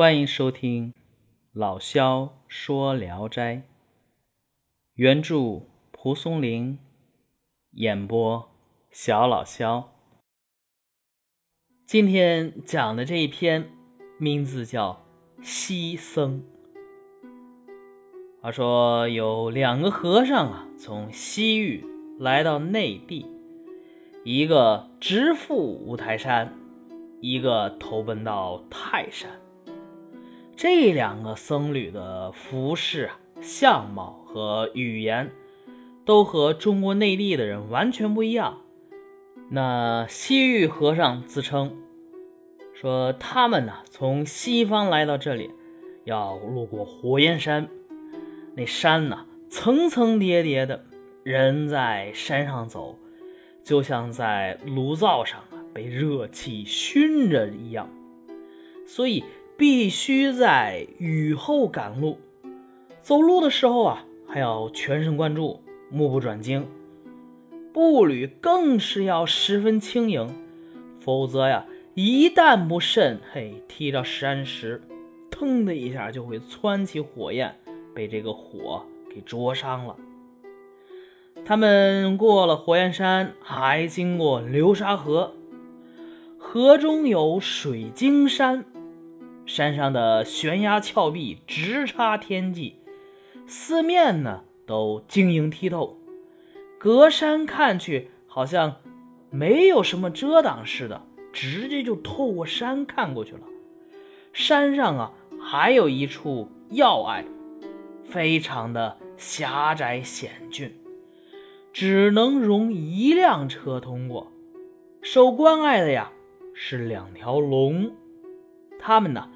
欢迎收听老萧说聊斋，原著蒲松龄，演播小老萧。今天讲的这一篇名字叫《西僧》。话说有两个和尚啊，从西域来到内地，一个直赴五台山，一个投奔到泰山。这两个僧侣的服饰、相貌和语言，都和中国内地的人完全不一样。那西域和尚自称说，他们呢从西方来到这里，要路过火焰山。那山呢，层层叠叠的，人在山上走，就像在炉灶上啊被热气熏着一样，所以必须在雨后赶路。走路的时候啊，还要全神贯注，目不转睛，步履更是要十分轻盈，否则呀，一旦不慎，嘿，踢着山石，腾的一下就会窜起火焰。被这个火给灼伤了。他们过了火焰山，还经过流沙河，河中有水晶山，山上的悬崖峭壁直插天际，四面呢都晶莹剔透，隔山看去好像没有什么遮挡似的，直接就透过山看过去了。山上啊还有一处要隘。非常的狭窄险峻，只能容一辆车通过。守关隘的呀是两条龙，他们呢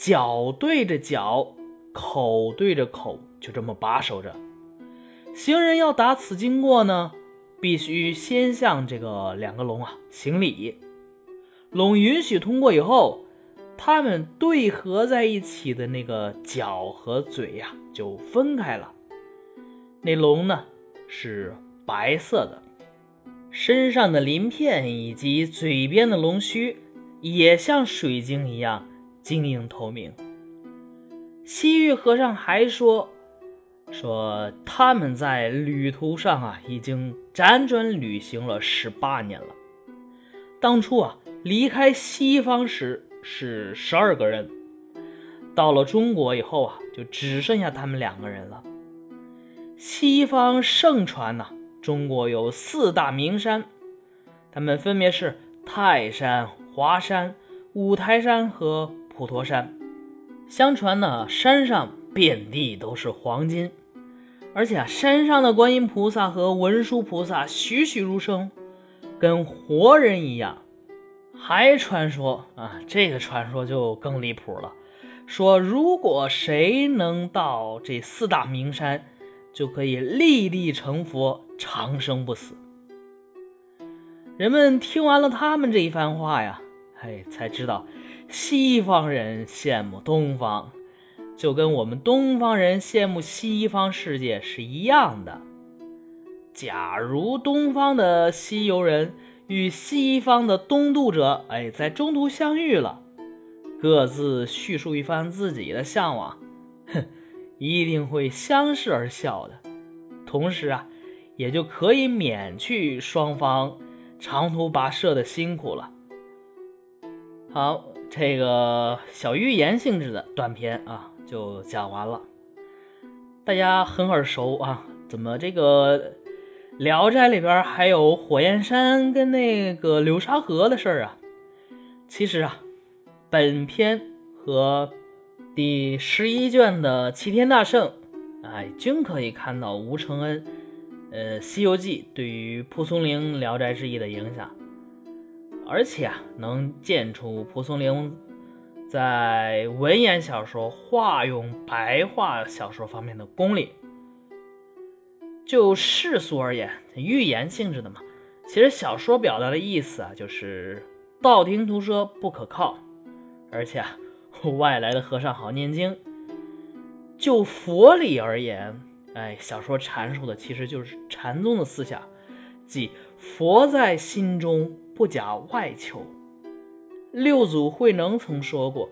脚对着脚，口对着口，就这么把守着。行人要打此经过呢，必须先向这个两个龙啊行礼。龙允许通过以后。他们对合在一起的那个脚和嘴呀，就分开了。那龙呢是白色的，身上的鳞片以及嘴边的龙须也像水晶一样晶莹透明。西域和尚还说，说他们在旅途上啊，已经辗转旅行了十八年了。当初啊，离开西方时。是十二个人，到了中国以后啊，就只剩下他们两个人了。西方盛传呐，中国有四大名山，他们分别是泰山、华山、五台山和普陀山。相传呢，山上遍地都是黄金，而且啊，山上的观音菩萨和文殊菩萨栩栩如生，跟活人一样。还传说啊，这个传说就更离谱了。说如果谁能到这四大名山，就可以立地成佛，长生不死。人们听完了他们这一番话呀，哎，才知道西方人羡慕东方，就跟我们东方人羡慕西方世界是一样的。假如东方的西游人。与西方的东渡者，哎，在中途相遇了，各自叙述一番自己的向往，哼，一定会相视而笑的。同时啊，也就可以免去双方长途跋涉的辛苦了。好，这个小寓言性质的短篇啊，就讲完了。大家很耳熟啊，怎么这个？《聊斋》里边还有火焰山跟那个流沙河的事儿啊。其实啊，本篇和第十一卷的齐天大圣，哎，均可以看到吴承恩，呃，《西游记》对于蒲松龄《聊斋志异》的影响，而且啊，能见出蒲松龄在文言小说化用白话小说方面的功力。就世俗而言，寓言性质的嘛。其实小说表达的意思啊，就是道听途说不可靠，而且啊，外来的和尚好念经。就佛理而言，哎，小说阐述的其实就是禅宗的思想，即佛在心中，不假外求。六祖慧能曾说过：“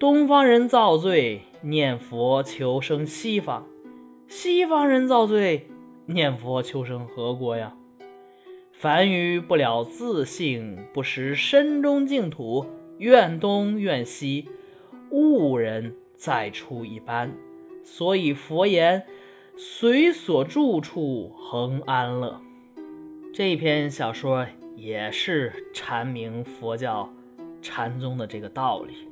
东方人造罪，念佛求生西方；西方人造罪，念佛求生何国呀？凡于不了自性，不识身中净土，怨东怨西，误人再出一般。所以佛言：随所住处恒安乐。这篇小说也是阐明佛教禅宗的这个道理。